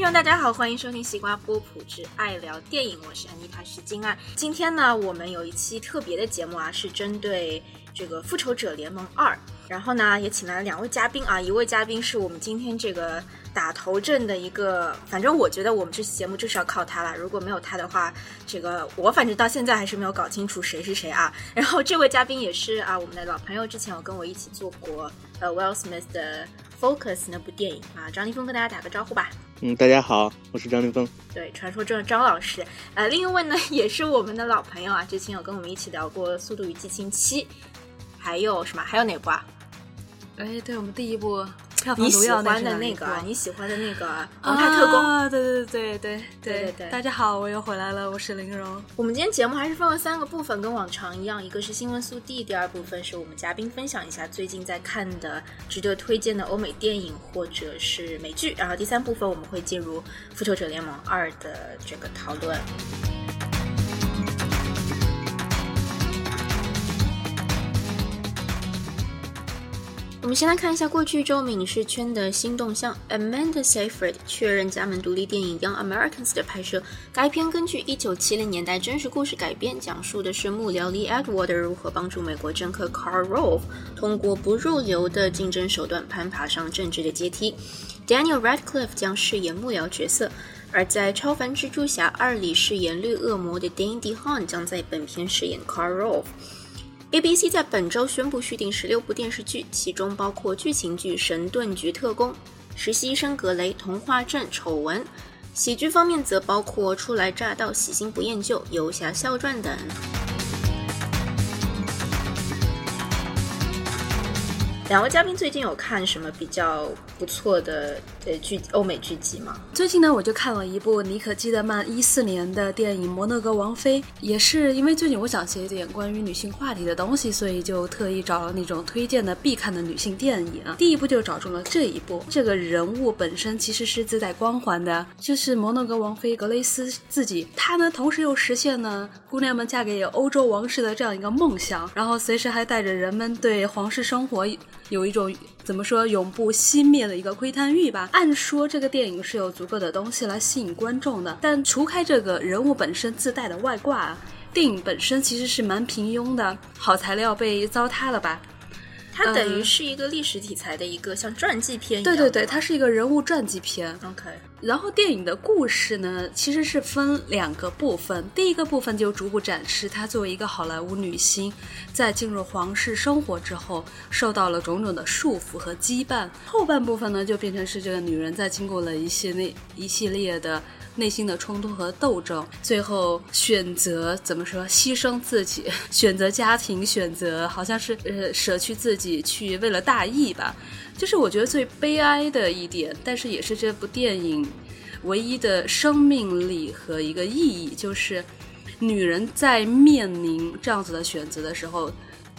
听众大家好，欢迎收听西瓜波普之爱聊电影，我是安妮塔石金啊。今天呢，我们有一期特别的节目啊，是针对这个《复仇者联盟二》，然后呢，也请来了两位嘉宾啊，一位嘉宾是我们今天这个打头阵的一个，反正我觉得我们这期节目就是要靠他了，如果没有他的话，这个我反正到现在还是没有搞清楚谁是谁啊。然后这位嘉宾也是啊，我们的老朋友，之前有跟我一起做过呃 Will Smith 的 Focus 那部电影啊，张立峰跟大家打个招呼吧。嗯，大家好，我是张凌峰。对，传说中的张老师。呃，另一位呢，也是我们的老朋友啊，之前有跟我们一起聊过《速度与激情七》，还有什么？还有哪部啊？哎，对我们第一部。你喜欢的那个，你喜欢的那个《王牌特工》啊，对对对对对对对。大家好，我又回来了，我是林荣。我们今天节目还是分为三个部分，跟往常一样，一个是新闻速递，第二部分是我们嘉宾分享一下最近在看的值得推荐的欧美电影或者是美剧，然后第三部分我们会进入《复仇者联盟二》的这个讨论。我们先来看一下过去一周影视圈的新动向。Amanda Seyfried 确认加盟独立电影《Young Americans》的拍摄。该片根据1970年代真实故事改编，讲述的是幕僚 Lee Edward 如何帮助美国政客 Karl Rove 通过不入流的竞争手段攀爬上政治的阶梯。Daniel Radcliffe 将饰演幕僚角色，而在《超凡蜘蛛侠2》里饰演绿恶魔的 Dane DeHaan 将在本片饰演 Karl Rove。ABC 在本周宣布续订十六部电视剧，其中包括剧情剧《神盾局特工》、实习医生格雷、童话镇丑闻。喜剧方面则包括《初来乍到》、喜新不厌旧、游侠笑传等。两位嘉宾最近有看什么比较不错的呃剧欧美剧集吗？最近呢，我就看了一部尼可基德曼一四年的电影《摩纳哥王妃》，也是因为最近我想写一点关于女性话题的东西，所以就特意找了那种推荐的必看的女性电影。第一部就找中了这一部。这个人物本身其实是自带光环的，就是摩纳哥王妃格雷斯自己。她呢，同时又实现了姑娘们嫁给欧洲王室的这样一个梦想，然后随时还带着人们对皇室生活。有一种怎么说永不熄灭的一个窥探欲吧。按说这个电影是有足够的东西来吸引观众的，但除开这个人物本身自带的外挂，电影本身其实是蛮平庸的。好材料被糟蹋了吧？它等于是一个历史题材的一个像传记片一样。对对对，它是一个人物传记片。OK。然后电影的故事呢，其实是分两个部分。第一个部分就逐步展示她作为一个好莱坞女星，在进入皇室生活之后，受到了种种的束缚和羁绊。后半部分呢，就变成是这个女人在经过了一系列一系列的。内心的冲突和斗争，最后选择怎么说？牺牲自己，选择家庭，选择好像是呃舍去自己去为了大义吧。就是我觉得最悲哀的一点，但是也是这部电影唯一的生命力和一个意义，就是女人在面临这样子的选择的时候。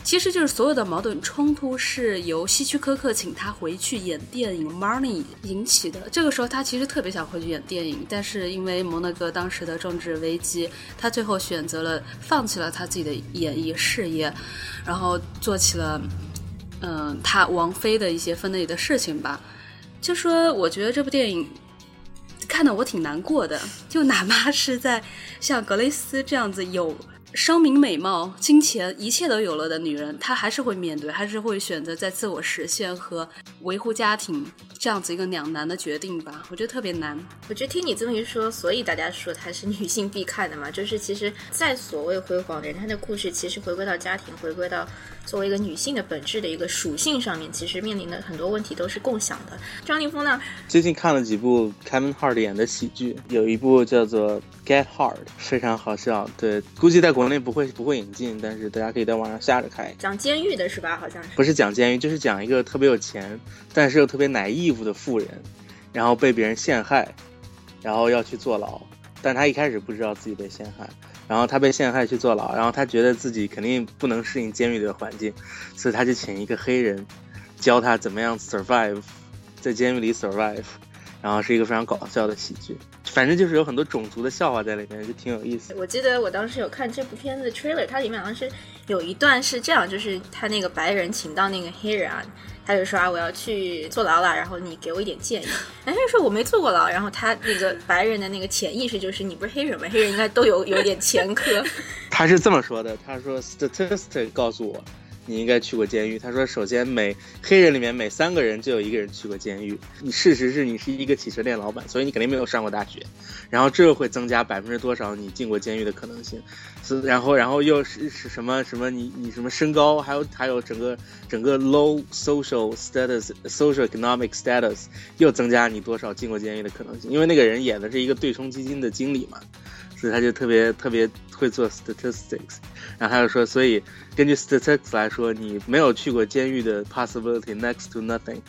其实就是所有的矛盾冲突是由希区柯克请他回去演电影《Money》引起的。这个时候他其实特别想回去演电影，但是因为摩纳哥当时的政治危机，他最后选择了放弃了他自己的演艺事业，然后做起了嗯他王菲的一些分内的事情吧。就说我觉得这部电影看得我挺难过的，就哪怕是在像格雷斯这样子有。声名、美貌、金钱，一切都有了的女人，她还是会面对，还是会选择在自我实现和维护家庭这样子一个两难的决定吧。我觉得特别难。我觉得听你这么一说，所以大家说她是女性必看的嘛。就是其实，在所谓辉煌的人，她的故事其实回归到家庭，回归到作为一个女性的本质的一个属性上面，其实面临的很多问题都是共享的。张凌峰呢？最近看了几部 Kevin Hart 演的喜剧，有一部叫做。Get Hard 非常好笑，对，估计在国内不会不会引进，但是大家可以在网上下着看。讲监狱的是吧？好像是。不是讲监狱，就是讲一个特别有钱，但是又特别奶义务的富人，然后被别人陷害，然后要去坐牢，但他一开始不知道自己被陷害，然后他被陷害去坐牢，然后他觉得自己肯定不能适应监狱的环境，所以他就请一个黑人教他怎么样 survive，在监狱里 survive。然后是一个非常搞笑的喜剧。反正就是有很多种族的笑话在里面，就挺有意思。我记得我当时有看这部片子的 trailer，它里面好像是有一段是这样，就是他那个白人请到那个黑人啊，他就说啊我要去坐牢了，然后你给我一点建议。然后他就说我没坐过牢，然后他那个白人的那个潜意识就是你不是黑人吗？黑人应该都有有点前科。他是这么说的，他说 statistic 告诉我。你应该去过监狱。他说，首先每黑人里面每三个人就有一个人去过监狱。你事实是你是一个汽车店老板，所以你肯定没有上过大学。然后这又会增加百分之多少你进过监狱的可能性？是然后然后又是是什么什么你你什么身高，还有还有整个整个 low social status social economic status 又增加你多少进过监狱的可能性？因为那个人演的是一个对冲基金的经理嘛。所以他就特别特别会做 statistics，然后他就说，所以根据 statistics 来说，你没有去过监狱的 possibility next to nothing，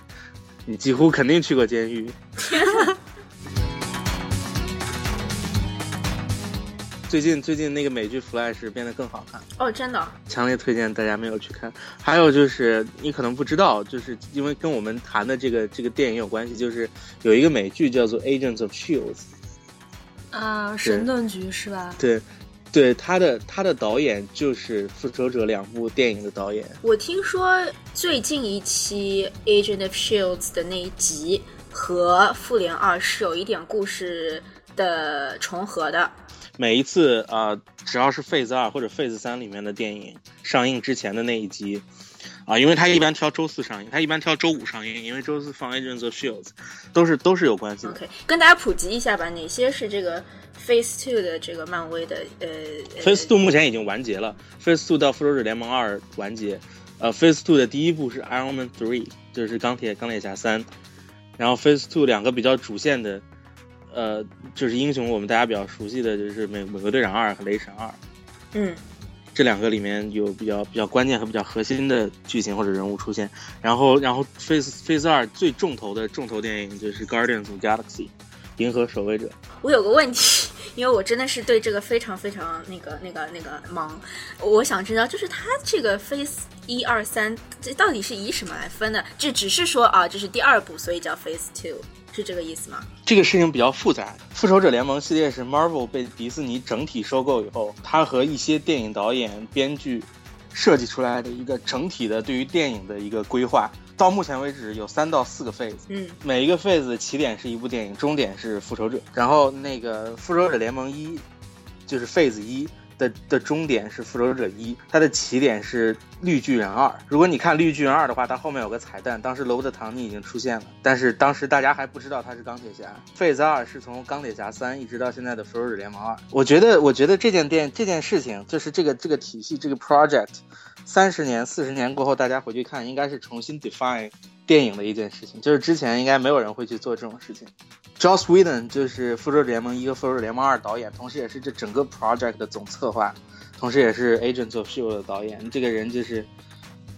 你几乎肯定去过监狱。最近最近那个美剧 Flash 变得更好看哦，真的，强烈推荐大家没有去看。还有就是你可能不知道，就是因为跟我们谈的这个这个电影有关系，就是有一个美剧叫做 Agents of Shield。啊，神盾局是吧？对，对，他的他的导演就是《复仇者》两部电影的导演。我听说最近一期《Agent of Shields》的那一集和《复联二》是有一点故事的重合的。每一次啊，只要是 Phase 二或者 Phase 三里面的电影上映之前的那一集。啊，因为他一般挑周四上映，他一般挑周五上映，因为周四放 Agents of Shield，都是都是有关系的。OK，跟大家普及一下吧，哪些是这个 Phase Two 的这个漫威的呃？Phase Two 目前已经完结了，Phase Two 到复仇者联盟二完结，呃，Phase Two 的第一部是 Iron Man Three，就是钢铁钢铁侠三，然后 Phase Two 两个比较主线的，呃，就是英雄我们大家比较熟悉的就是美美国队长二和雷神二，嗯。这两个里面有比较比较关键和比较核心的剧情或者人物出现，然后然后 Phase Phase 二最重头的重头电影就是 Guardians of Galaxy，银河守卫者。我有个问题，因为我真的是对这个非常非常那个那个那个忙，我想知道就是它这个 Phase 一二三这到底是以什么来分的？就只是说啊，这是第二部，所以叫 Phase Two。是这个意思吗？这个事情比较复杂。复仇者联盟系列是 Marvel 被迪士尼整体收购以后，它和一些电影导演、编剧设计出来的一个整体的对于电影的一个规划。到目前为止有三到四个 phase，嗯，每一个 phase 的起点是一部电影，终点是复仇者。然后那个复仇者联盟一就是 phase 一。的的终点是复仇者一，它的起点是绿巨人二。如果你看绿巨人二的话，它后面有个彩蛋，当时罗伯特唐尼已经出现了，但是当时大家还不知道他是钢铁侠。Phase 二是从钢铁侠三一直到现在的复仇者联盟二。我觉得，我觉得这件电这件事情，就是这个这个体系这个 project，三十年四十年过后，大家回去看，应该是重新 define 电影的一件事情，就是之前应该没有人会去做这种事情。Joss Whedon 就是《复仇者联盟一》和《复仇者联盟二》导演，同时也是这整个 project 的总策划，同时也是 Agents of Shield 的导演。这个人就是，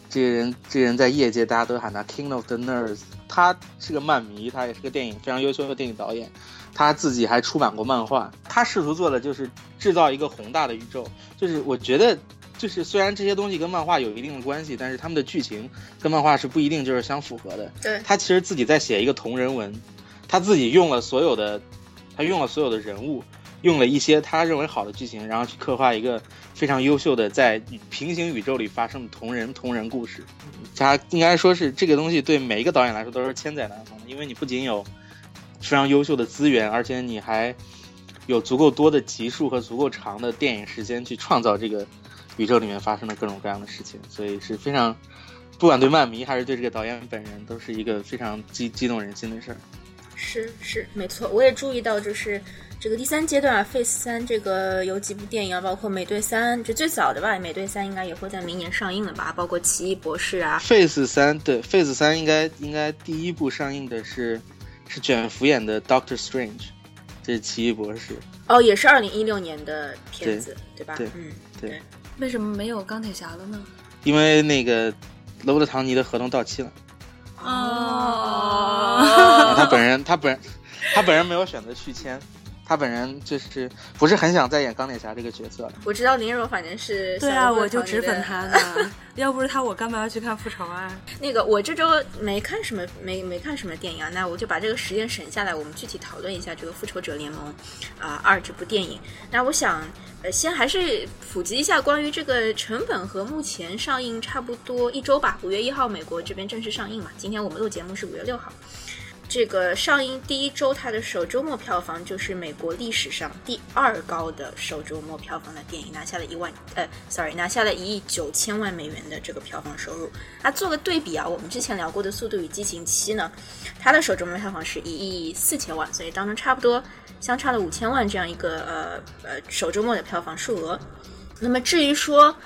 这个人，这个人在业界大家都喊他 King of the Nerds。他是个漫迷，他也是个电影非常优秀的电影导演。他自己还出版过漫画。他试图做的就是制造一个宏大的宇宙。就是我觉得，就是虽然这些东西跟漫画有一定的关系，但是他们的剧情跟漫画是不一定就是相符合的。对他其实自己在写一个同人文。他自己用了所有的，他用了所有的人物，用了一些他认为好的剧情，然后去刻画一个非常优秀的在平行宇宙里发生的同人同人故事。他应该说是这个东西对每一个导演来说都是千载难逢的，因为你不仅有非常优秀的资源，而且你还有足够多的集数和足够长的电影时间去创造这个宇宙里面发生的各种各样的事情，所以是非常，不管对漫迷还是对这个导演本人，都是一个非常激激动人心的事儿。是是没错，我也注意到，就是这个第三阶段啊，Face 三这个有几部电影啊，包括美队三，这最早的吧，美队三应该也会在明年上映了吧，包括奇异博士啊。Face 三对 Face 三应该应该第一部上映的是是卷福演的 Doctor Strange，这是奇异博士。哦，也是二零一六年的片子，对吧？对，嗯，对。为什么没有钢铁侠了呢？因为那个罗伯特唐尼的合同到期了。哦，他本人，他本，他本人没有选择续签，他本人就是不是很想再演钢铁侠这个角色了。我知道林荣反正是对啊，我就只粉粉他呢。要不是他，我干嘛要去看复仇啊？那个我这周没看什么没没看什么电影啊，那我就把这个时间省下来，我们具体讨论一下这个《复仇者联盟》啊、二这部电影。那我想呃先还是普及一下关于这个成本和目前上映差不多一周吧，五月一号美国这边正式上映嘛。今天我们录节目是五月六号。这个上映第一周，它的首周末票房就是美国历史上第二高的首周末票房的电影，拿下了一万呃，sorry，拿下了一亿九千万美元的这个票房收入。那做个对比啊，我们之前聊过的《速度与激情七》呢，它的首周末票房是一亿四千万，所以当中差不多相差了五千万这样一个呃呃首周末的票房数额。那么至于说。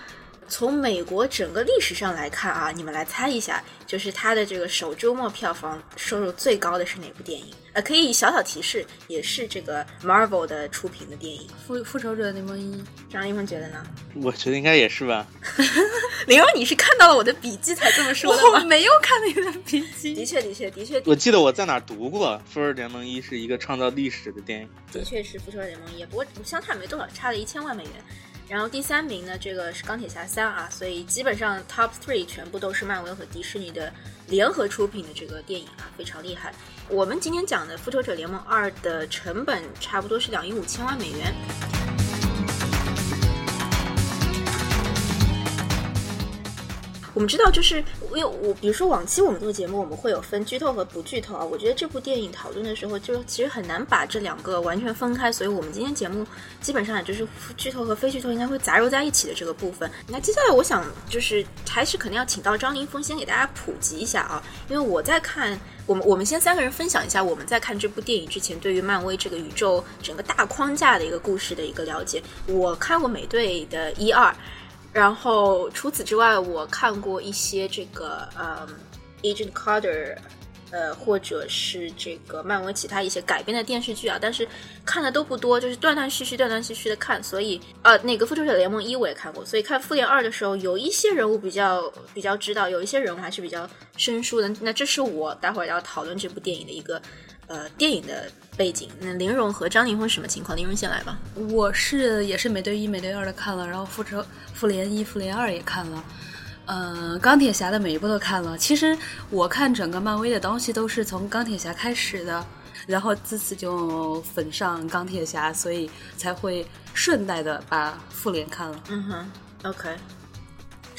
从美国整个历史上来看啊，你们来猜一下，就是它的这个首周末票房收入最高的是哪部电影？呃，可以小小提示，也是这个 Marvel 的出品的电影。复复仇者联盟一，张一峰觉得呢？我觉得应该也是吧。林儿，你是看到了我的笔记才这么说的吗？我没有看你的笔记。的确，的确，的确，我记得我在哪儿读过，《复仇者联盟一》是一个创造历史的电影。的确是《复仇者联盟一》，不过相差没多少，差了一千万美元。然后第三名呢，这个是钢铁侠三啊，所以基本上 top three 全部都是漫威和迪士尼的联合出品的这个电影啊，非常厉害。我们今天讲的《复仇者联盟二》的成本差不多是两亿五千万美元。我们知道，就是因为我，比如说往期我们做节目，我们会有分剧透和不剧透啊。我觉得这部电影讨论的时候，就其实很难把这两个完全分开，所以我们今天节目基本上也就是剧透和非剧透应该会杂糅在一起的这个部分。那接下来我想就是还是肯定要请到张凌峰先给大家普及一下啊，因为我在看我们我们先三个人分享一下我们在看这部电影之前对于漫威这个宇宙整个大框架的一个故事的一个了解。我看过美队的一二。然后除此之外，我看过一些这个呃，Agent Carter，呃，或者是这个漫威其他一些改编的电视剧啊，但是看的都不多，就是断断续续、断断续续的看。所以呃，那个复仇者联盟一我也看过，所以看复联二的时候，有一些人物比较比较知道，有一些人物还是比较生疏的。那这是我待会儿要讨论这部电影的一个呃电影的。背景，那林荣和张凌峰什么情况？林荣先来吧。我是也是美队一、美队二的看了，然后复仇复联一、复联二也看了，呃，钢铁侠的每一部都看了。其实我看整个漫威的东西都是从钢铁侠开始的，然后自此就粉上钢铁侠，所以才会顺带的把复联看了。嗯哼，OK。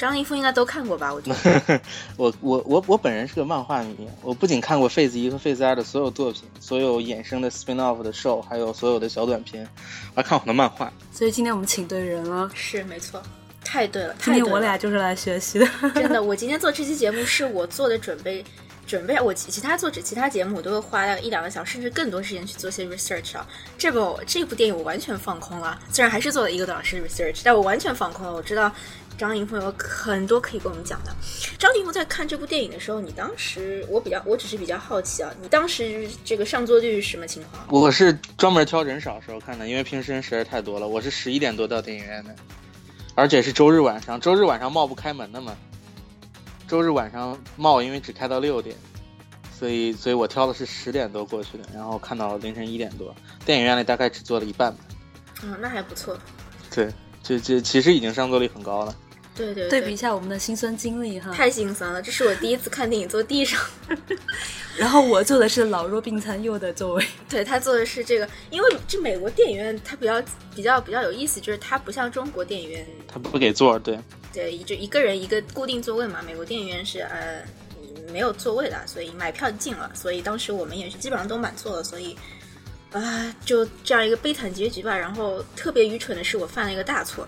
张一峰应该都看过吧？我觉得，我我我我本人是个漫画迷，我不仅看过 Phase 一和 Phase 二的所有作品，所有衍生的 spin off 的 show，还有所有的小短片，还看很多漫画。所以今天我们请对人了，是没错，太对了。太对了我俩就是来学习的，真的。我今天做这期节目是我做的准备，准备我其他做其他节目我都会花一两个小时甚至更多时间去做些 research 啊。这部这部电影我完全放空了，虽然还是做了一个多小时 research，但我完全放空了。我知道。张凌峰有很多可以跟我们讲的。张凌峰在看这部电影的时候，你当时我比较，我只是比较好奇啊，你当时这个上座率是什么情况？我是专门挑人少时候看的，因为平时人实在太多了。我是十一点多到电影院的，而且是周日晚上，周日晚上冒不开门的嘛。周日晚上冒，因为只开到六点，所以所以我挑的是十点多过去的，然后看到凌晨一点多。电影院里大概只坐了一半吧。嗯，那还不错。对，这这其实已经上座率很高了。对对，对比一下我们的辛酸经历哈，太心酸了。这是我第一次看电影坐地上，然后我坐的是老弱病残幼的座位。对他坐的是这个，因为这美国电影院它比较比较比较有意思，就是它不像中国电影院，它不给座，对对，就一个人一个固定座位嘛。美国电影院是呃没有座位的，所以买票进了，所以当时我们也是基本上都满座了，所以啊就这样一个悲惨结局吧。然后特别愚蠢的是，我犯了一个大错，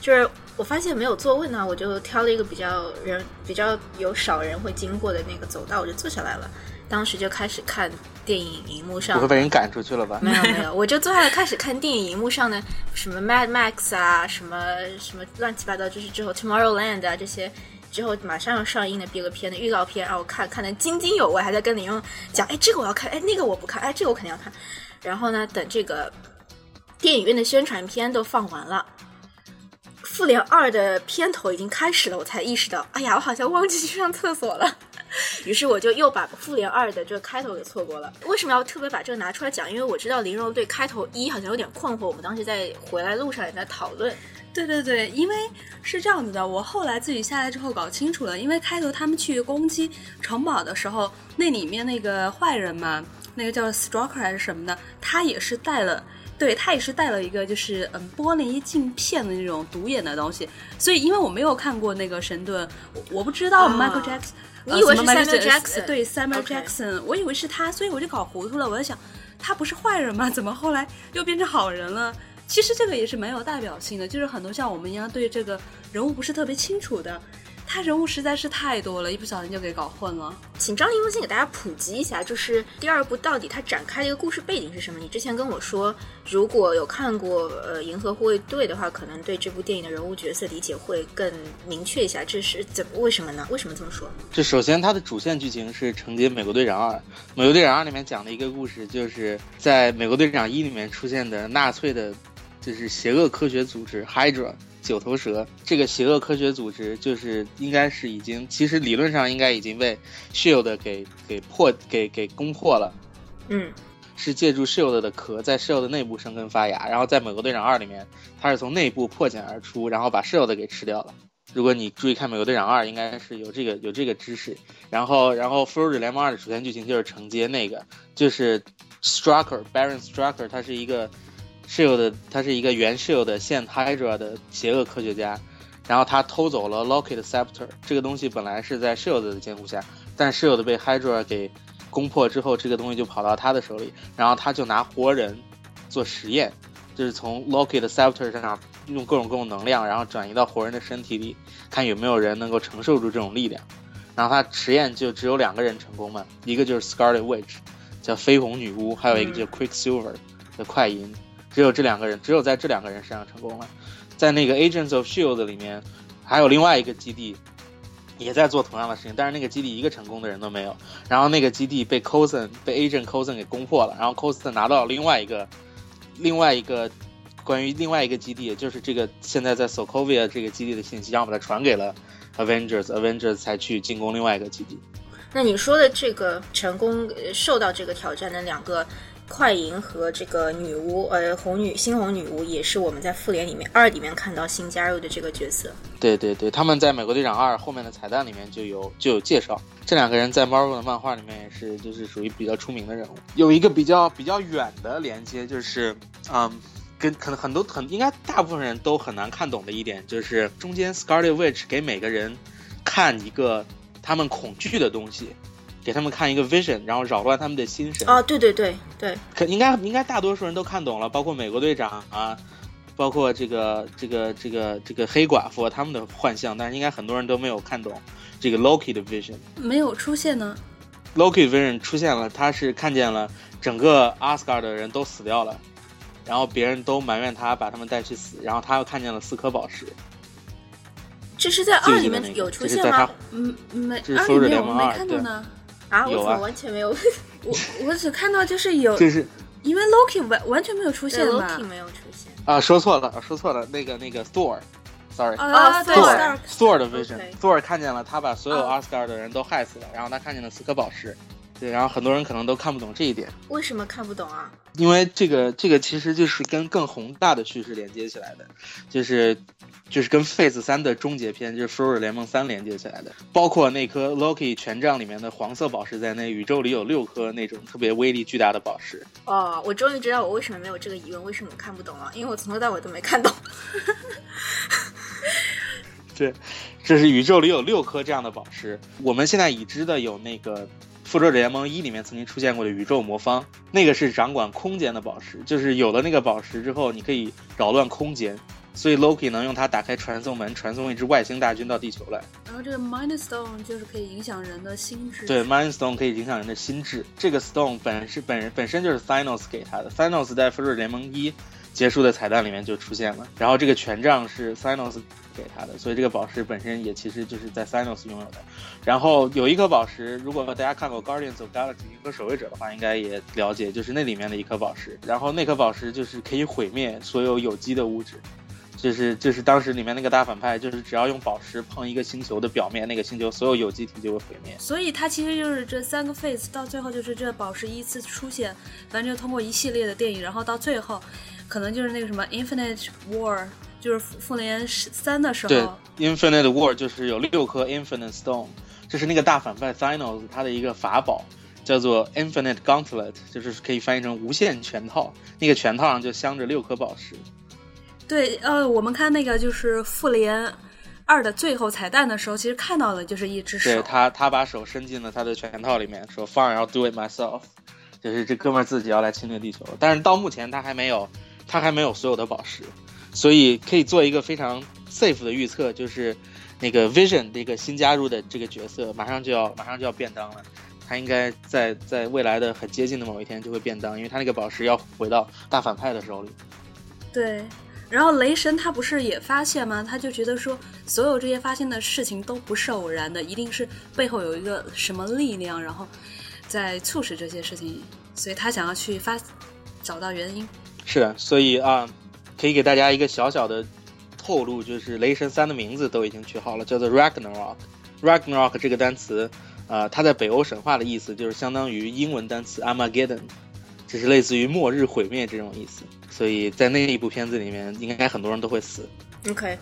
就是。我发现没有座位呢，我就挑了一个比较人比较有少人会经过的那个走道，我就坐下来了。当时就开始看电影荧幕上，不会被人赶出去了吧？没有没有，我就坐下来开始看电影荧幕上的什么 Mad Max 啊，什么什么乱七八糟，就是之后 Tomorrowland 啊这些，之后马上要上映的别个片的预告片啊，我看看的津津有味，还在跟李用讲，哎，这个我要看，哎，那个我不看，哎，这个我肯定要看。然后呢，等这个电影院的宣传片都放完了。复联二的片头已经开始了，我才意识到，哎呀，我好像忘记去上厕所了。于是我就又把复联二的这个开头给错过了。为什么要特别把这个拿出来讲？因为我知道林柔对开头一好像有点困惑，我们当时在回来路上也在讨论。对对对，因为是这样子的，我后来自己下来之后搞清楚了，因为开头他们去攻击城堡的时候，那里面那个坏人嘛，那个叫 Stalker 还是什么的，他也是带了。对他也是带了一个就是嗯玻璃镜片的那种独眼的东西，所以因为我没有看过那个神盾，我我不知道 Michael Jackson，你以为是 Samuel Jackson？对 Samuel Jackson，我以为是他，所以我就搞糊涂了。我在想，他不是坏人吗？怎么后来又变成好人了？其实这个也是蛮有代表性的，就是很多像我们一样对这个人物不是特别清楚的。他人物实在是太多了，一不小心就给搞混了。请张凌峰先给大家普及一下，就是第二部到底它展开的一个故事背景是什么？你之前跟我说，如果有看过呃《银河护卫队》的话，可能对这部电影的人物角色理解会更明确一下。这是怎么为什么呢？为什么这么说？这首先它的主线剧情是承接《美国队长二》，《美国队长二》里面讲的一个故事，就是在《美国队长一》里面出现的纳粹的，就是邪恶科学组织 Hydra。九头蛇这个邪恶科学组织，就是应该是已经，其实理论上应该已经被 Shield 给给破给给攻破了。嗯，是借助 Shield 的壳在 Shield 内部生根发芽，然后在美国队长二里面，它是从内部破茧而出，然后把 Shield 给吃掉了。如果你注意看美国队长二，应该是有这个有这个知识。然后然后复仇者联盟二的主线剧情就是承接那个，就是 Strucker Baron Strucker，他是一个。室友的他是一个原室友的现 Hydra 的邪恶科学家，然后他偷走了 Locke 的 Scepter，这个东西本来是在室友的监护下，但室友的被 Hydra 给攻破之后，这个东西就跑到他的手里，然后他就拿活人做实验，就是从 Locke 的 Scepter 身上用各种各种能量，然后转移到活人的身体里，看有没有人能够承受住这种力量，然后他实验就只有两个人成功嘛，一个就是 Scarlet Witch，叫绯红女巫，还有一个叫 Quicksilver 的快银。只有这两个人，只有在这两个人身上成功了。在那个 Agents of Shield 里面，还有另外一个基地也在做同样的事情，但是那个基地一个成功的人都没有。然后那个基地被 c o s e n 被 Agent c o s e n 给攻破了，然后 Coulson 拿到了另外一个另外一个关于另外一个基地，也就是这个现在在 Sokovia 这个基地的信息，然后把它传给了 Avengers，Avengers 才去进攻另外一个基地。那你说的这个成功受到这个挑战的两个。快银和这个女巫，呃，红女猩红女巫也是我们在复联里面二里面看到新加入的这个角色。对对对，他们在美国队长二后面的彩蛋里面就有就有介绍，这两个人在 Marvel 的漫画里面也是就是属于比较出名的人物。有一个比较比较远的连接，就是嗯，跟可能很多很应该大部分人都很难看懂的一点，就是中间 Scarlet Witch 给每个人看一个他们恐惧的东西。给他们看一个 vision，然后扰乱他们的心神。啊，对对对对，可应该应该大多数人都看懂了，包括美国队长啊，包括这个这个这个这个黑寡妇他们的幻象，但是应该很多人都没有看懂这个 Loki 的 vision。没有出现呢？Loki vision 出现了，他是看见了整个 Asgard 的人都死掉了，然后别人都埋怨他把他们带去死，然后他又看见了四颗宝石。这是在二里面有出现吗？嗯，没，二里面我没看到呢。啊，我怎么完全没有？我我只看到就是有，就是因为 Loki 完完全没有出现吧？Loki 没有出现啊，说错了，说错了，那个那个 Thor，sorry，啊，Thor，Thor 的 vision，Thor 看见了，他把所有 Asgard 的人都害死了，然后他看见了四颗宝石，对，然后很多人可能都看不懂这一点。为什么看不懂啊？因为这个这个其实就是跟更宏大的叙事连接起来的，就是。就是跟 Phase 三的终结篇，就是复仇者联盟三连接起来的，包括那颗 Loki 权杖里面的黄色宝石在内，宇宙里有六颗那种特别威力巨大的宝石。哦，我终于知道我为什么没有这个疑问，为什么看不懂了？因为我从头到尾都没看懂。这，这是宇宙里有六颗这样的宝石。我们现在已知的有那个复仇者联盟一里面曾经出现过的宇宙魔方，那个是掌管空间的宝石，就是有了那个宝石之后，你可以扰乱空间。所以 Loki 能用它打开传送门，传送一支外星大军到地球来。然后这个 Mind Stone 就是可以影响人的心智。对，Mind Stone 可以影响人的心智。这个 Stone 本是本人本身就是 Thanos 给他的。Thanos 在复仇者联盟一结束的彩蛋里面就出现了。然后这个权杖是 Thanos 给他的，所以这个宝石本身也其实就是在 Thanos 拥有的。然后有一颗宝石，如果大家看过 Guardians of Galaxy 银河守卫者的话，应该也了解，就是那里面的一颗宝石。然后那颗宝石就是可以毁灭所有有机的物质。就是就是当时里面那个大反派，就是只要用宝石碰一个星球的表面，那个星球所有有机体就会毁灭。所以它其实就是这三个 phase，到最后就是这宝石依次出现，反正就通过一系列的电影，然后到最后，可能就是那个什么 Infinite War，就是复联三的时候对候，，Infinite War 就是有六颗 Infinite Stone，这是那个大反派 Thanos 他的一个法宝，叫做 Infinite Gauntlet，就是可以翻译成无限拳套。那个拳套上就镶着六颗宝石。对，呃，我们看那个就是复联二的最后彩蛋的时候，其实看到的就是一只手。对他，他把手伸进了他的拳套里面，说 “Fine, I'll do it myself”，就是这哥们儿自己要来侵略地球。但是到目前他还没有，他还没有所有的宝石，所以可以做一个非常 safe 的预测，就是那个 Vision 这个新加入的这个角色，马上就要马上就要变当了。他应该在在未来的很接近的某一天就会变当，因为他那个宝石要回到大反派的手里。对，然后雷神他不是也发现吗？他就觉得说，所有这些发现的事情都不是偶然的，一定是背后有一个什么力量，然后在促使这些事情，所以他想要去发找到原因。是的，所以啊，可以给大家一个小小的透露，就是雷神三的名字都已经取好了，叫做 Ragnarok。Ragnarok 这个单词，呃，它在北欧神话的意思就是相当于英文单词 Armageddon，这是类似于末日毁灭这种意思。所以在那一部片子里面，应该很多人都会死。OK，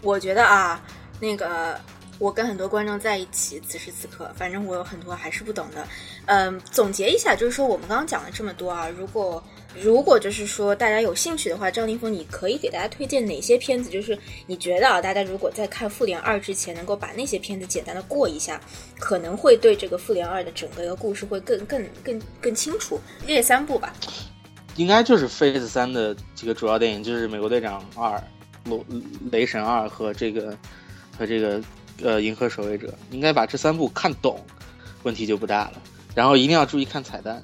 我觉得啊，那个我跟很多观众在一起，此时此刻，反正我有很多还是不懂的。嗯，总结一下，就是说我们刚刚讲了这么多啊，如果如果就是说大家有兴趣的话，张凌峰，你可以给大家推荐哪些片子？就是你觉得啊，大家如果在看《复联二》之前，能够把那些片子简单的过一下，可能会对这个《复联二》的整个一个故事会更更更更清楚。列三部吧。应该就是 Phase 三的几个主要电影，就是《美国队长二》、《雷雷神二》和这个和这个呃《银河守卫者》，应该把这三部看懂，问题就不大了。然后一定要注意看彩蛋。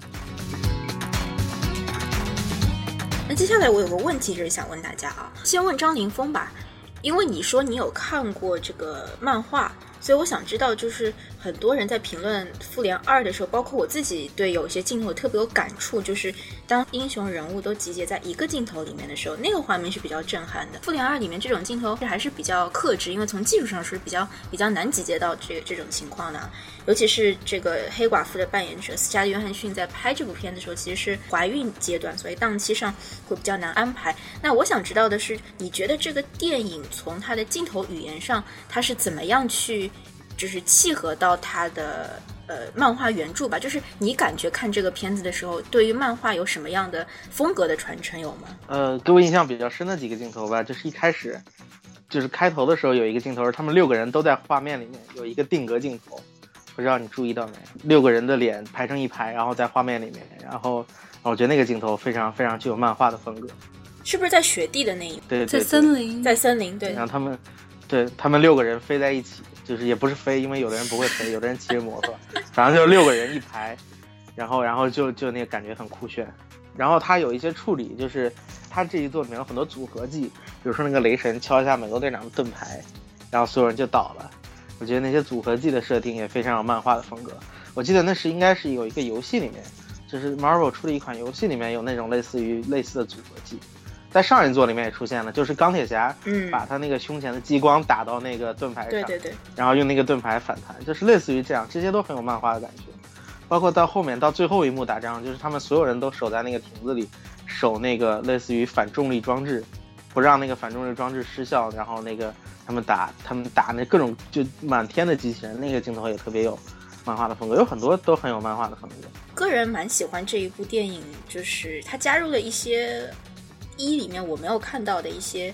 那接下来我有个问题就是想问大家啊，先问张凌峰吧，因为你说你有看过这个漫画，所以我想知道，就是很多人在评论《复联二》的时候，包括我自己，对有些镜头特别有感触，就是当英雄人物都集结在一个镜头里面的时候，那个画面是比较震撼的。《复联二》里面这种镜头还是比较克制，因为从技术上是比较比较难集结到这这种情况的。尤其是这个黑寡妇的扮演者斯嘉丽·约翰逊在拍这部片的时候，其实是怀孕阶段，所以档期上会比较难安排。那我想知道的是，你觉得这个电影从它的镜头语言上，它是怎么样去，就是契合到它的呃漫画原著吧？就是你感觉看这个片子的时候，对于漫画有什么样的风格的传承有吗？呃，给我印象比较深的几个镜头吧，就是一开始，就是开头的时候有一个镜头，是他们六个人都在画面里面有一个定格镜头，不知道你注意到没？六个人的脸排成一排，然后在画面里面，然后我觉得那个镜头非常非常具有漫画的风格。是不是在雪地的那一对对对在，森林，在森林？对然，后他们，对他们六个人飞在一起，就是也不是飞，因为有的人不会飞，有的人骑着摩托，反正就六个人一排，然后然后就就那个感觉很酷炫。然后他有一些处理，就是他这一座里面有很多组合技，比如说那个雷神敲一下美国队长的盾牌，然后所有人就倒了。我觉得那些组合技的设定也非常有漫画的风格。我记得那是应该是有一个游戏里面，就是 Marvel 出的一款游戏里面有那种类似于类似的组合技，在上一座里面也出现了，就是钢铁侠嗯，把他那个胸前的激光打到那个盾牌上，对对对，然后用那个盾牌反弹，就是类似于这样，这些都很有漫画的感觉。包括到后面到最后一幕打仗，就是他们所有人都守在那个亭子里，守那个类似于反重力装置，不让那个反重力装置失效，然后那个他们打他们打那各种就满天的机器人，那个镜头也特别有漫画的风格，有很多都很有漫画的风格。个人蛮喜欢这一部电影，就是它加入了一些一里面我没有看到的一些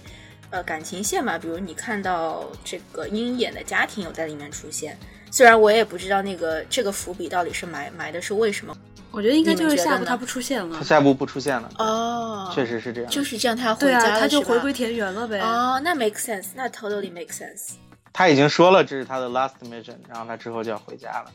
呃感情线吧，比如你看到这个鹰眼的家庭有在里面出现，虽然我也不知道那个这个伏笔到底是埋埋的是为什么我觉得应该就是下部他不出现了他。下部不出现了，哦，确实是这样。就是这样，他要回对啊，家了，他就回归田园了呗。哦，那 make sense，那 totally make sense。他已经说了这是他的 last mission，然后他之后就要回家了。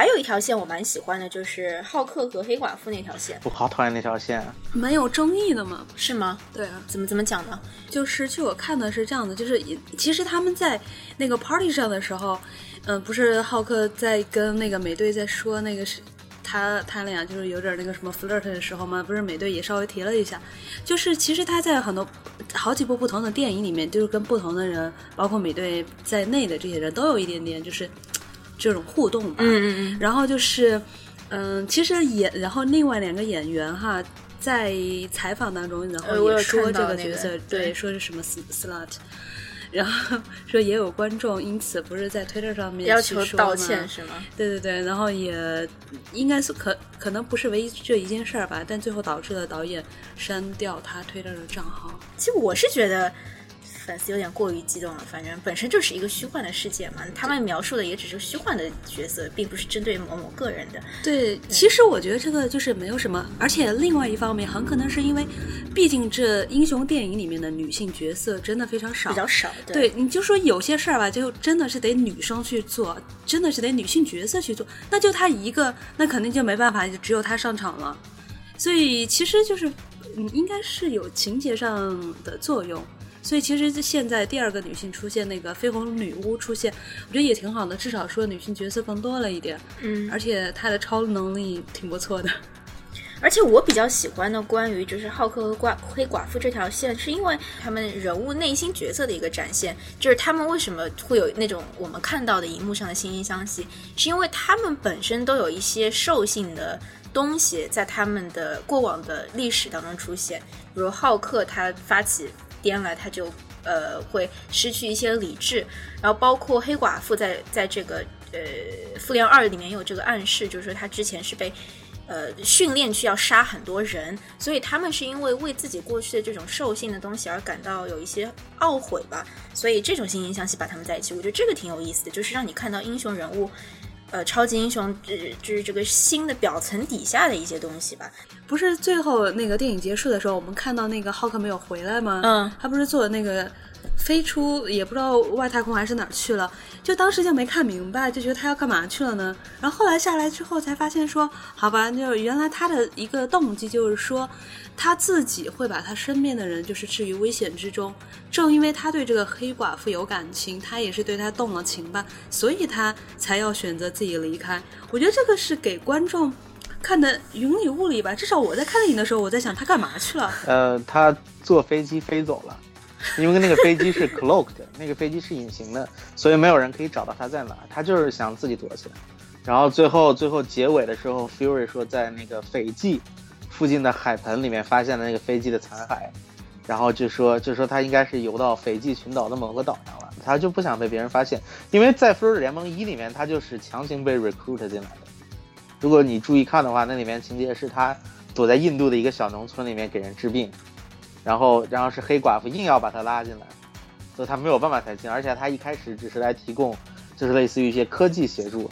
还有一条线我蛮喜欢的，就是浩克和黑寡妇那条线，我好讨厌那条线啊！蛮有争议的嘛。是吗？对啊，怎么怎么讲呢？就是据我看的是这样的，就是其实他们在那个 party 上的时候，嗯、不是浩克在跟那个美队在说那个是。他他俩就是有点那个什么 flirt 的时候嘛，不是美队也稍微提了一下，就是其实他在很多好几部不同的电影里面，就是跟不同的人，包括美队在内的这些人都有一点点就是这种互动吧。嗯嗯嗯，然后就是，嗯，其实演，然后另外两个演员哈，在采访当中，然后也说这个角色，对对，说是什么 sl- slut，然后说也有观众因此不是在 Twitter 上面要求道歉是吗？对对对，然后也应该是可可能不是唯一这一件事儿吧，但最后导致了导演删掉他 Twitter 的账号。其实我是觉得粉丝有点过于激动了，反正本身就是一个虚幻的世界嘛，他们描述的也只是虚幻的角色，并不是针对某某个人的。对，其实我觉得这个就是没有什么，而且另外一方面，很可能是因为，毕竟这英雄电影里面的女性角色真的非常少，比较少，对，你就说有些事儿吧，就真的是得女生去做，真的是得女性角色去做，那就她一个，那肯定就没办法，就只有她上场了。所以其实就是，嗯，应该是有情节上的作用。所以其实现在第二个女性出现，那个绯红女巫出现，我觉得也挺好的，至少说女性角色更多了一点，嗯，而且她的超能力挺不错的。而且我比较喜欢的关于就是浩克和寡黑寡妇这条线，是因为他们人物内心角色的一个展现，就是他们为什么会有那种我们看到的荧幕上的惺惺相惜，是因为他们本身都有一些兽性的东西在他们的过往的历史当中出现，比如浩克他发起癫来，他就呃会失去一些理智，然后包括黑寡妇在在这个呃复联二里面有这个暗示，就是说他之前是被。呃，训练去要杀很多人，所以他们是因为为自己过去的这种兽性的东西而感到有一些懊悔吧，所以这种惺惺相惜把他们在一起，我觉得这个挺有意思的，就是让你看到英雄人物，呃，超级英雄，这，就是这个新的表层底下的一些东西吧。不是最后那个电影结束的时候，我们看到那个浩克没有回来吗？嗯，他不是做那个飞出也不知道外太空还是哪儿去了，就当时就没看明白，就觉得他要干嘛去了呢？然后后来下来之后才发现说，好吧，就原来他的一个动机就是说，他自己会把他身边的人就是置于危险之中，正因为他对这个黑寡妇有感情，他也是对他动了情吧，所以他才要选择自己离开。我觉得这个是给观众。看的云里雾里吧，至少我在看电影的时候，我在想他干嘛去了。呃，他坐飞机飞走了，因为那个飞机是 cloaked，那个飞机是隐形的，所以没有人可以找到他在哪儿。他就是想自己躲起来。然后最后最后结尾的时候，Fury 说在那个斐济附近的海盆里面发现了那个飞机的残骸，然后就说就说他应该是游到斐济群岛的某个岛上了，他就不想被别人发现，因为在《复仇者联盟一》里面他就是强行被 recruit 进来的。如果你注意看的话，那里面情节是他躲在印度的一个小农村里面给人治病，然后然后是黑寡妇硬要把他拉进来，所以他没有办法才进，而且他一开始只是来提供，就是类似于一些科技协助，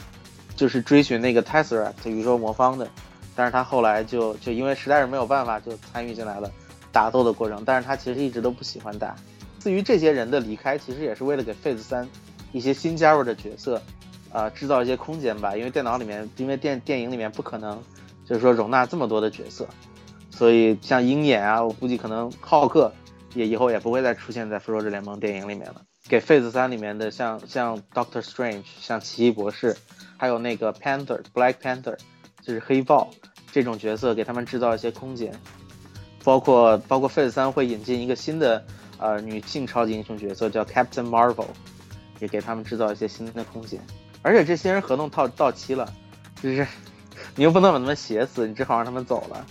就是追寻那个 Tesseract 宇宙魔方的，但是他后来就就因为实在是没有办法，就参与进来了打斗的过程，但是他其实一直都不喜欢打。至于这些人的离开，其实也是为了给 Phase 三一些新加入的角色。呃，制造一些空间吧，因为电脑里面，因为电电影里面不可能，就是说容纳这么多的角色，所以像鹰眼啊，我估计可能浩克也以后也不会再出现在复仇者联盟电影里面了。给 Phase 三里面的像像 Doctor Strange、像奇异博士，还有那个 Panther Black Panther，就是黑豹这种角色，给他们制造一些空间。包括包括 Phase 三会引进一个新的呃女性超级英雄角色，叫 Captain Marvel，也给他们制造一些新的空间。而且这些人合同到到期了，就是 你又不能把他们写死，你只好让他们走了。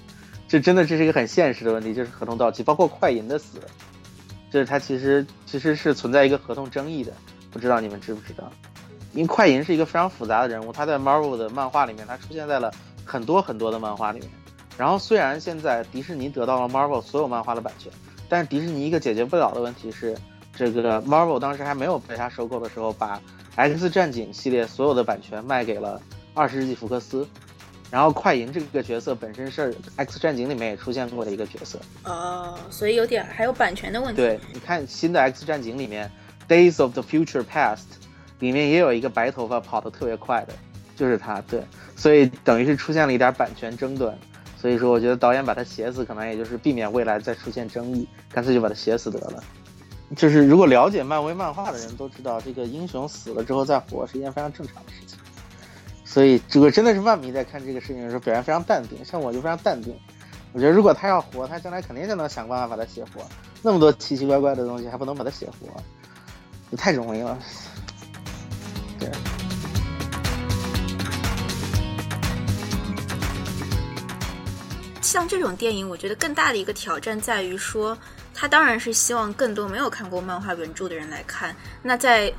这真的这是一个很现实的问题，就是合同到期，包括快银的死，就是他其实其实是存在一个合同争议的，不知道你们知不知道？因为快银是一个非常复杂的人物，他在 Marvel 的漫画里面，他出现在了很多很多的漫画里面。然后虽然现在迪士尼得到了 Marvel 所有漫画的版权，但是迪士尼一个解决不了的问题是，这个 Marvel 当时还没有被他收购的时候，把 X 战警系列所有的版权卖给了二十世纪福克斯，然后快银这个角色本身是 X 战警里面也出现过的一个角色。哦，所以有点还有版权的问题。对，你看新的 X 战警里面，Days of the Future Past 里面也有一个白头发跑得特别快的，就是他。对，所以等于是出现了一点版权争端。所以说，我觉得导演把他写死，可能也就是避免未来再出现争议，干脆就把他写死得了。就是如果了解漫威漫画的人都知道，这个英雄死了之后再活是一件非常正常的事情。所以如果真的是万迷在看这个事情的时候，表现非常淡定，像我就非常淡定。我觉得如果他要活，他将来肯定就能想办法把他写活。那么多奇奇怪怪的东西，还不能把它写活，也太容易了。对。像这种电影，我觉得更大的一个挑战在于说，他当然是希望更多没有看过漫画原著的人来看。那在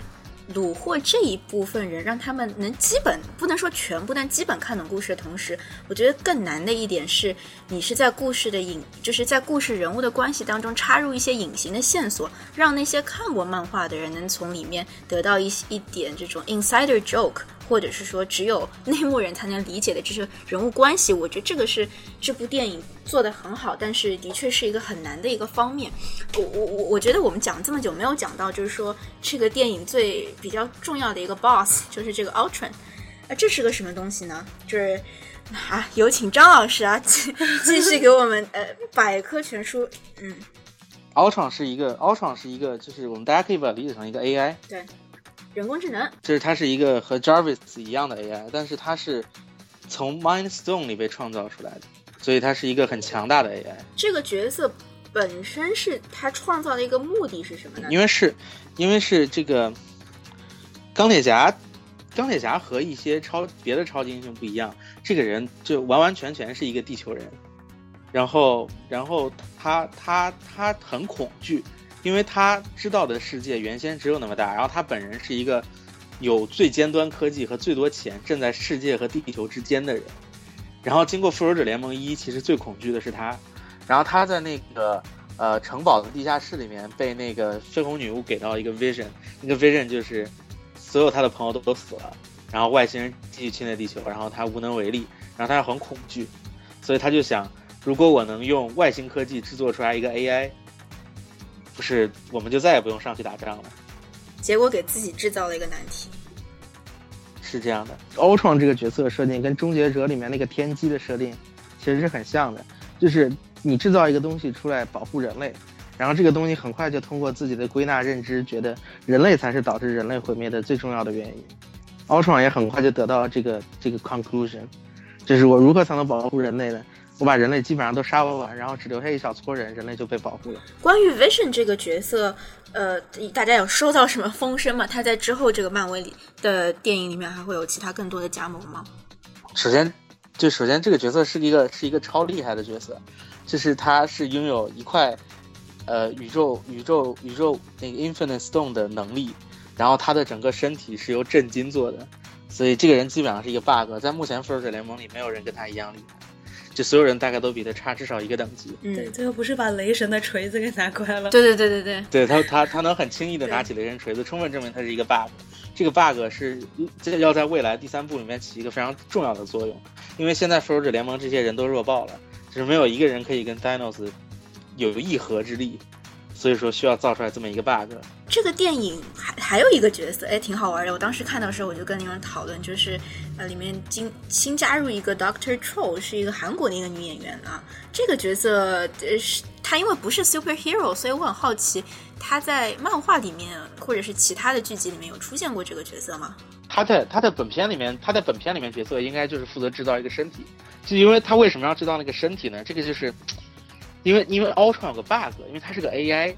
虏获这一部分人，让他们能基本不能说全部，但基本看懂故事的同时，我觉得更难的一点是，你是在故事的隐，就是在故事人物的关系当中插入一些隐形的线索，让那些看过漫画的人能从里面得到一一点这种 insider joke。或者是说只有 内幕人才能理解的这些人物关系，我觉得这个是这部电影做的很好，但是的确是一个很难的一个方面。我我我我觉得我们讲这么久没有讲到，就是说这个电影最比较重要的一个 boss 就是这个 Ultron，啊，这是个什么东西呢？就是啊，有请张老师啊，继继续给我们呃百科全书。嗯，Ultron 是一个 Ultron 是一个，就是我们大家可以把它理解成一个 AI。对。人工智能，就是它是一个和 Jarvis 一样的 AI，但是它是从 Mind Stone 里被创造出来的，所以它是一个很强大的 AI。这个角色本身是他创造的一个目的是什么呢？因为是，因为是这个钢铁侠，钢铁侠和一些超别的超级英雄不一样，这个人就完完全全是一个地球人，然后，然后他他他很恐惧。因为他知道的世界原先只有那么大，然后他本人是一个有最尖端科技和最多钱，站在世界和地球之间的人。然后经过复仇者联盟一，其实最恐惧的是他。然后他在那个呃城堡的地下室里面被那个绯红女巫给到一个 vision，那个 vision 就是所有他的朋友都都死了，然后外星人继续侵略地球，然后他无能为力，然后他很恐惧，所以他就想，如果我能用外星科技制作出来一个 AI。不是，我们就再也不用上去打仗了。结果给自己制造了一个难题。是这样的，欧创这个角色设定跟终结者里面那个天机的设定其实是很像的，就是你制造一个东西出来保护人类，然后这个东西很快就通过自己的归纳认知，觉得人类才是导致人类毁灭的最重要的原因。奥创也很快就得到这个这个 conclusion，就是我如何才能保护人类呢？我把人类基本上都杀完，然后只留下一小撮人，人类就被保护了。关于 Vision 这个角色，呃，大家有收到什么风声吗？他在之后这个漫威里的电影里面还会有其他更多的加盟吗？首先，就首先这个角色是一个是一个超厉害的角色，就是他是拥有一块呃宇宙宇宙宇宙那个 Infinite Stone 的能力，然后他的整个身体是由震金做的，所以这个人基本上是一个 bug，在目前复仇者联盟里没有人跟他一样厉害。就所有人大概都比他差至少一个等级。嗯，对，最后不是把雷神的锤子给拿过来了？对对对对对，对他他他能很轻易的拿起雷神锤子，充分证明他是一个 bug。这个 bug 是这要在未来第三部里面起一个非常重要的作用，因为现在复仇者联盟这些人都弱爆了，就是没有一个人可以跟 Dinos 有一合之力。所以说需要造出来这么一个 bug。这个电影还还有一个角色，哎，挺好玩的。我当时看到的时候，我就跟你们讨论，就是呃，里面新新加入一个 Doctor Troll，是一个韩国的一个女演员啊。这个角色呃是她因为不是 superhero，所以我很好奇，她在漫画里面或者是其他的剧集里面有出现过这个角色吗？她在她在本片里面，她在本片里面角色应该就是负责制造一个身体。就因为她为什么要制造那个身体呢？这个就是。因为因为 Ultron 有个 bug，因为它是个 AI，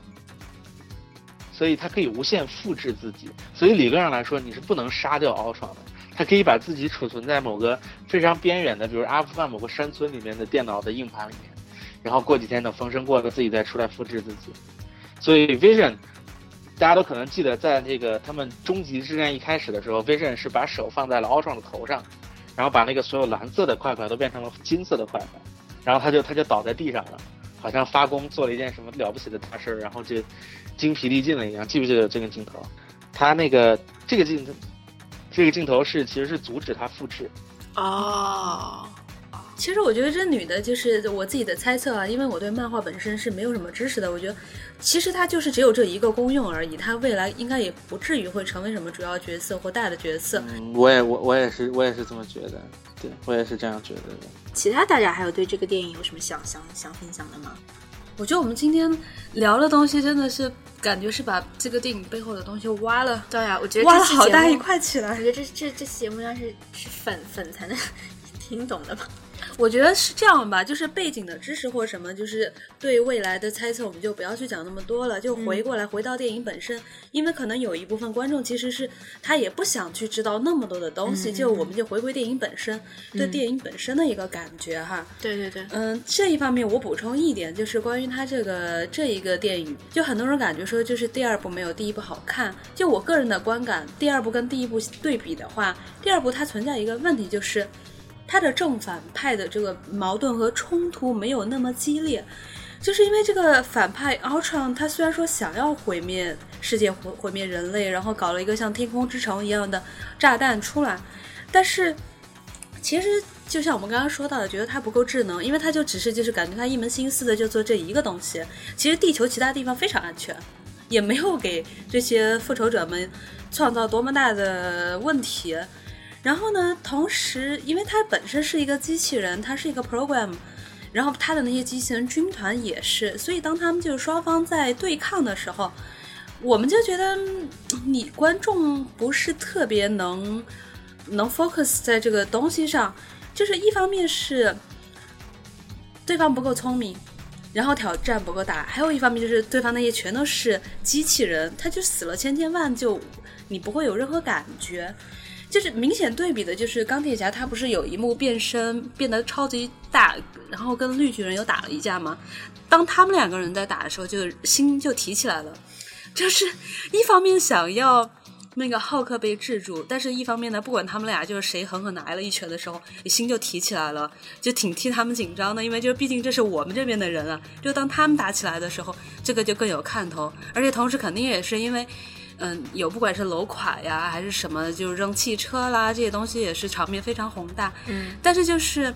所以它可以无限复制自己。所以理论上来说，你是不能杀掉 Ultron 的。它可以把自己储存在某个非常边远的，比如阿富汗某个山村里面的电脑的硬盘里面，然后过几天等风声过了，自己再出来复制自己。所以 Vision，大家都可能记得，在这个他们终极之战一开始的时候，Vision 是把手放在了 Ultron 的头上，然后把那个所有蓝色的块块都变成了金色的块块，然后他就他就倒在地上了。好像发功做了一件什么了不起的大事儿，然后就精疲力尽了一样。记不记得这个镜头？他那个这个镜头，这个镜头是其实是阻止他复制。哦，其实我觉得这女的就是我自己的猜测啊，因为我对漫画本身是没有什么知识的。我觉得其实她就是只有这一个功用而已，她未来应该也不至于会成为什么主要角色或大的角色。嗯，我也我我也是我也是这么觉得，对我也是这样觉得的。其他大家还有对这个电影有什么想想想分享的吗？我觉得我们今天聊的东西真的是感觉是把这个电影背后的东西挖了，对呀、我觉得挖了好大一块起来我。觉得这这这期节目要是是粉粉才能 听懂的吧？我觉得是这样吧，就是背景的知识或什么，就是对未来的猜测，我们就不要去讲那么多了，就回过来、回到电影本身，因为可能有一部分观众其实是他也不想去知道那么多的东西，就我们就回归电影本身，对电影本身的一个感觉哈。对对对，嗯，这一方面我补充一点，就是关于他这个这一个电影，就很多人感觉说，就是第二部没有第一部好看。就我个人的观感，第二部跟第一部对比的话，第二部它存在一个问题，就是他的正反派的这个矛盾和冲突没有那么激烈。就是因为这个反派 Ultron，他虽然说想要毁灭世界、毁毁灭人类，然后搞了一个像天空之城一样的炸弹出来，但是其实就像我们刚刚说到的，觉得他不够智能，因为他就只是就是感觉他一门心思的就做这一个东西。其实地球其他地方非常安全，也没有给这些复仇者们创造多么大的问题。然后呢，同时因为它本身是一个机器人，它是一个 program，然后他的那些机器人军团也是，所以当他们就是双方在对抗的时候，我们就觉得你观众不是特别能能 focus 在这个东西上，就是一方面是对方不够聪明，然后挑战不够大，还有一方面就是对方那些全都是机器人，他就死了千千万，就你不会有任何感觉。就是明显对比的，就是钢铁侠他不是有一幕变身变得超级大，然后跟绿巨人又打了一架吗？当他们两个人在打的时候，就心就提起来了，就是一方面想要那个浩克被制住，但是一方面呢，不管他们俩就是谁狠狠的挨了一拳的时候，心就提起来了，就挺替他们紧张的，因为就毕竟这是我们这边的人啊，就当他们打起来的时候，这个就更有看头，而且同时肯定也是因为。嗯，有不管是楼垮呀，还是什么，就是扔汽车啦，这些东西也是场面非常宏大。嗯，但是就是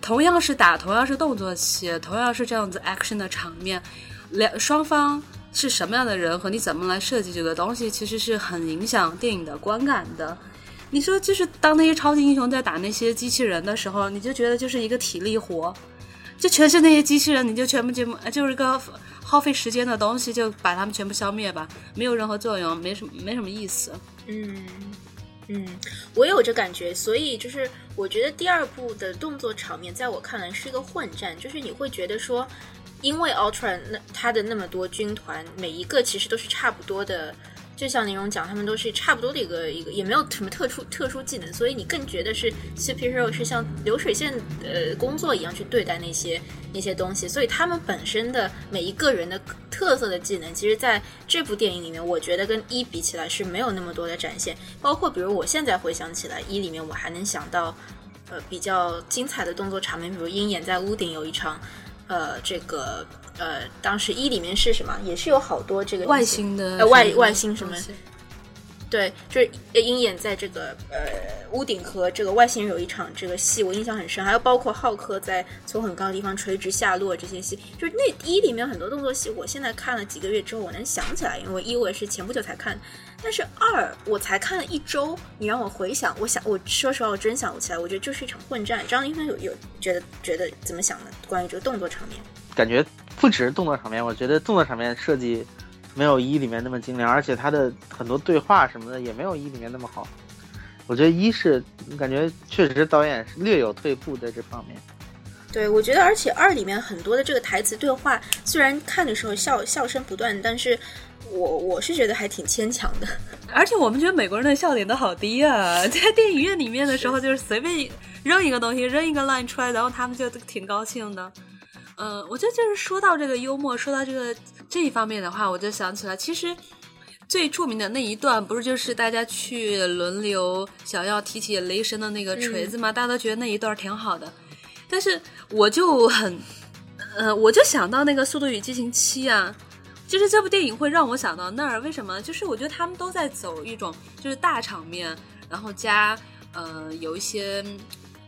同样是打，同样是动作戏，同样是这样子 action 的场面，两双方是什么样的人和你怎么来设计这个东西，其实是很影响电影的观感的。你说，就是当那些超级英雄在打那些机器人的时候，你就觉得就是一个体力活，就全是那些机器人，你就全部节目就是个耗费时间的东西，就把它们全部消灭吧，没有任何作用，没什么没什么意思。嗯嗯，我有这感觉，所以就是我觉得第二部的动作场面，在我看来是一个混战，就是你会觉得说，因为 Ultra 那他的那么多军团，每一个其实都是差不多的。就像林荣讲，他们都是差不多的一个一个，也没有什么特殊特殊技能，所以你更觉得是 superhero 是像流水线呃工作一样去对待那些那些东西，所以他们本身的每一个人的特色的技能，其实在这部电影里面，我觉得跟一比起来是没有那么多的展现。包括比如我现在回想起来，一里面我还能想到呃比较精彩的动作场面，比如鹰眼在屋顶有一场。呃，这个呃，当时一里面是什么？也是有好多这个外星的呃外外星什么对，就是鹰眼在这个呃屋顶和这个外星人有一场这个戏，我印象很深。还有包括浩克在从很高的地方垂直下落这些戏，就是那一里面很多动作戏，我现在看了几个月之后，我能想起来，因为一我也是前不久才看，但是二我才看了一周，你让我回想，我想我说实话，我真想不起来。我觉得就是一场混战。张一帆有有觉得觉得怎么想的？关于这个动作场面？感觉不只是动作场面，我觉得动作场面设计没有一里面那么精良，而且他的很多对话什么的也没有一里面那么好。我觉得一是感觉确实导演是略有退步在这方面。对，我觉得，而且二里面很多的这个台词对话，虽然看的时候笑笑声不断，但是我我是觉得还挺牵强的。而且我们觉得美国人的笑点都好低啊，在电影院里面的时候，就是随便扔一个东西，扔一个 line 出来，然后他们就挺高兴的。嗯，我觉得就是说到这个幽默，说到这个这一方面的话，我就想起来，其实最著名的那一段，不是就是大家去轮流想要提起雷神的那个锤子吗？大家都觉得那一段挺好的，但是我就很，呃，我就想到那个《速度与激情七》啊。就是这部电影会让我想到那儿，为什么？就是我觉得他们都在走一种就是大场面，然后加呃有一些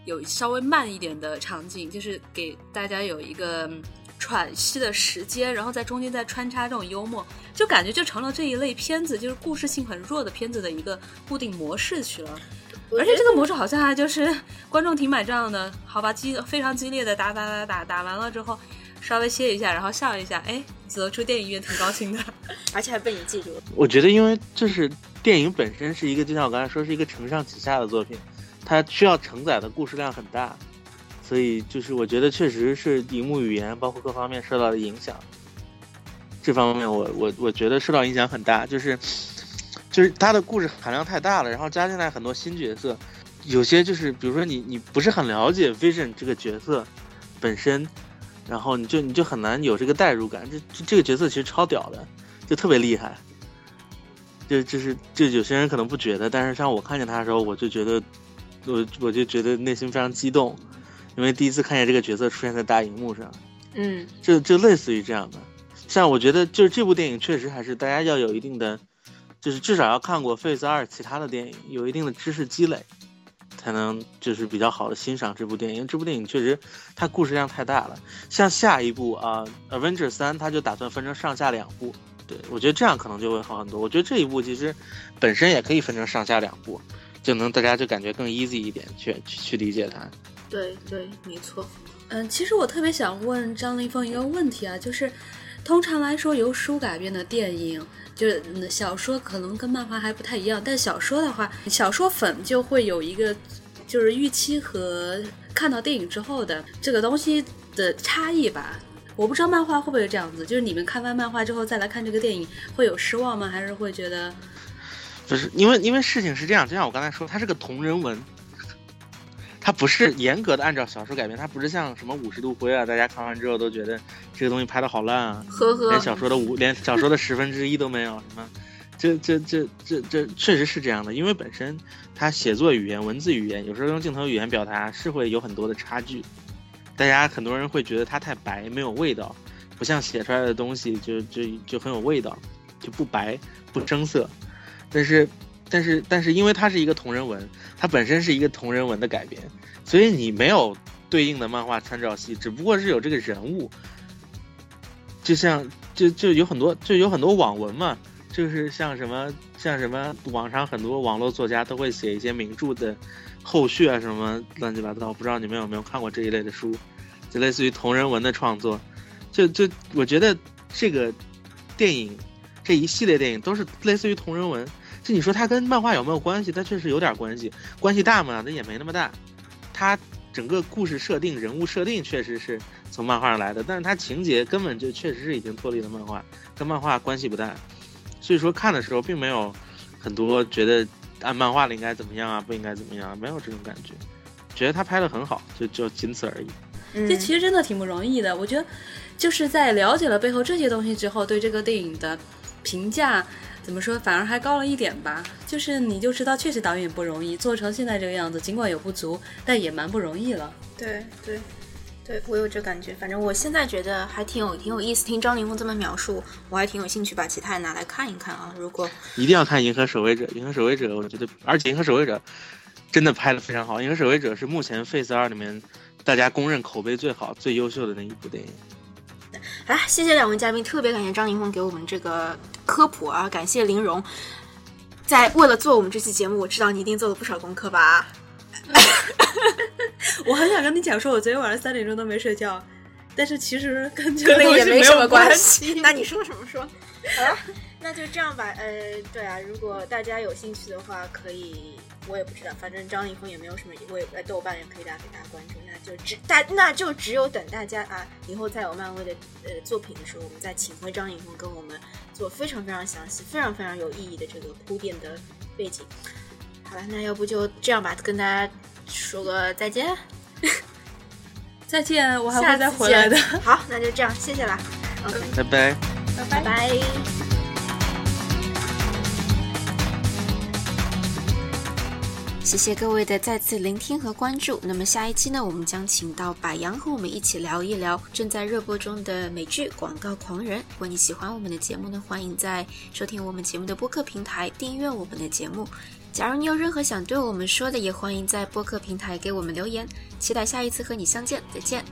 有稍微慢一点的场景，就是给大家有一个喘息的时间，然后在中间再穿插这种幽默，就感觉就成了这一类片子就是故事性很弱的片子的一个固定模式去了。而且这个模式好像还就是观众挺买账的，好吧，激非常激烈的打打打打打完了之后。稍微歇一下，然后笑一下，哎，走出电影院挺高兴的，而且还被你记住了。我觉得，因为就是电影本身是一个，就像我刚才说，是一个承上启下的作品，它需要承载的故事量很大，所以就是我觉得确实是荧幕语言包括各方面受到的影响。这方面我我我觉得受到影响很大，就是就是它的故事含量太大了，然后加进来很多新角色，有些就是比如说你你不是很了解 Vision 这个角色本身。然后你就你就很难有这个代入感，这这这个角色其实超屌的，就特别厉害。就就是就有些人可能不觉得，但是像我看见他的时候，我就觉得，我我就觉得内心非常激动，因为第一次看见这个角色出现在大荧幕上。嗯，就就类似于这样的。像我觉得就是这部电影确实还是大家要有一定的，就是至少要看过《Face 二》其他的电影，有一定的知识积累。才能就是比较好的欣赏这部电影。因为这部电影确实，它故事量太大了。像下一部啊，《Avenger 三》，它就打算分成上下两部。对我觉得这样可能就会好很多。我觉得这一部其实本身也可以分成上下两部，就能大家就感觉更 easy 一点去去去理解它。对对，没错。嗯，其实我特别想问张凌峰一个问题啊，就是通常来说由书改编的电影。就是小说可能跟漫画还不太一样，但小说的话，小说粉就会有一个就是预期和看到电影之后的这个东西的差异吧。我不知道漫画会不会这样子，就是你们看完漫画之后再来看这个电影，会有失望吗？还是会觉得？不是，因为因为事情是这样，就像我刚才说，它是个同人文。它不是严格的按照小说改编，它不是像什么五十度灰啊，大家看完之后都觉得这个东西拍的好烂啊，呵呵，连小说的五连小说的十分之一都没有什么，这这这这这确实是这样的，因为本身它写作语言、文字语言，有时候用镜头语言表达是会有很多的差距，大家很多人会觉得它太白，没有味道，不像写出来的东西就就就很有味道，就不白不生涩，但是。但是，但是，因为它是一个同人文，它本身是一个同人文的改编，所以你没有对应的漫画参照系，只不过是有这个人物，就像就就有很多就有很多网文嘛，就是像什么像什么网上很多网络作家都会写一些名著的后续啊，什么乱七八糟，不知道你们有没有看过这一类的书，就类似于同人文的创作，就就我觉得这个电影这一系列电影都是类似于同人文。就你说它跟漫画有没有关系？它确实有点关系，关系大吗？那也没那么大。它整个故事设定、人物设定确实是从漫画上来的，但是它情节根本就确实是已经脱离了漫画，跟漫画关系不大。所以说看的时候并没有很多觉得按漫画的应该怎么样啊，不应该怎么样，没有这种感觉。觉得他拍的很好，就就仅此而已。这其实真的挺不容易的。我觉得就是在了解了背后这些东西之后，对这个电影的评价。怎么说，反而还高了一点吧。就是你就知道，确实导演不容易，做成现在这个样子，尽管有不足，但也蛮不容易了。对对对，我有这感觉。反正我现在觉得还挺有挺有意思。听张凌峰这么描述，我还挺有兴趣把其他拿来看一看啊。如果一定要看《银河守卫者》，《银河守卫者》，我觉得，而且《银河守卫者》真的拍的非常好，《银河守卫者》是目前 Face 二里面大家公认口碑最好、最优秀的那一部电影。来，谢谢两位嘉宾，特别感谢张凌峰给我们这个科普啊！感谢林荣，在为了做我们这期节目，我知道你一定做了不少功课吧？我很想跟你讲，说我昨天晚上三点钟都没睡觉，但是其实跟这个也没什么关系。那你说什么说？好了，那就这样吧。呃，对啊，如果大家有兴趣的话，可以。我也不知道，反正张凌峰也没有什么，我也在豆瓣也可以大家给大家关注，那就只大那就只有等大家啊，以后再有漫威的呃作品的时候，我们再请回张凌峰跟我们做非常非常详细、非常非常有意义的这个铺垫的背景。好了，那要不就这样吧，跟大家说个再见，再见，我还会再回来的。好，那就这样，谢谢啦，OK，拜拜，拜拜。谢谢各位的再次聆听和关注。那么下一期呢，我们将请到柏杨和我们一起聊一聊正在热播中的美剧《广告狂人》。如果你喜欢我们的节目呢，欢迎在收听我们节目的播客平台订阅我们的节目。假如你有任何想对我们说的，也欢迎在播客平台给我们留言。期待下一次和你相见，再见。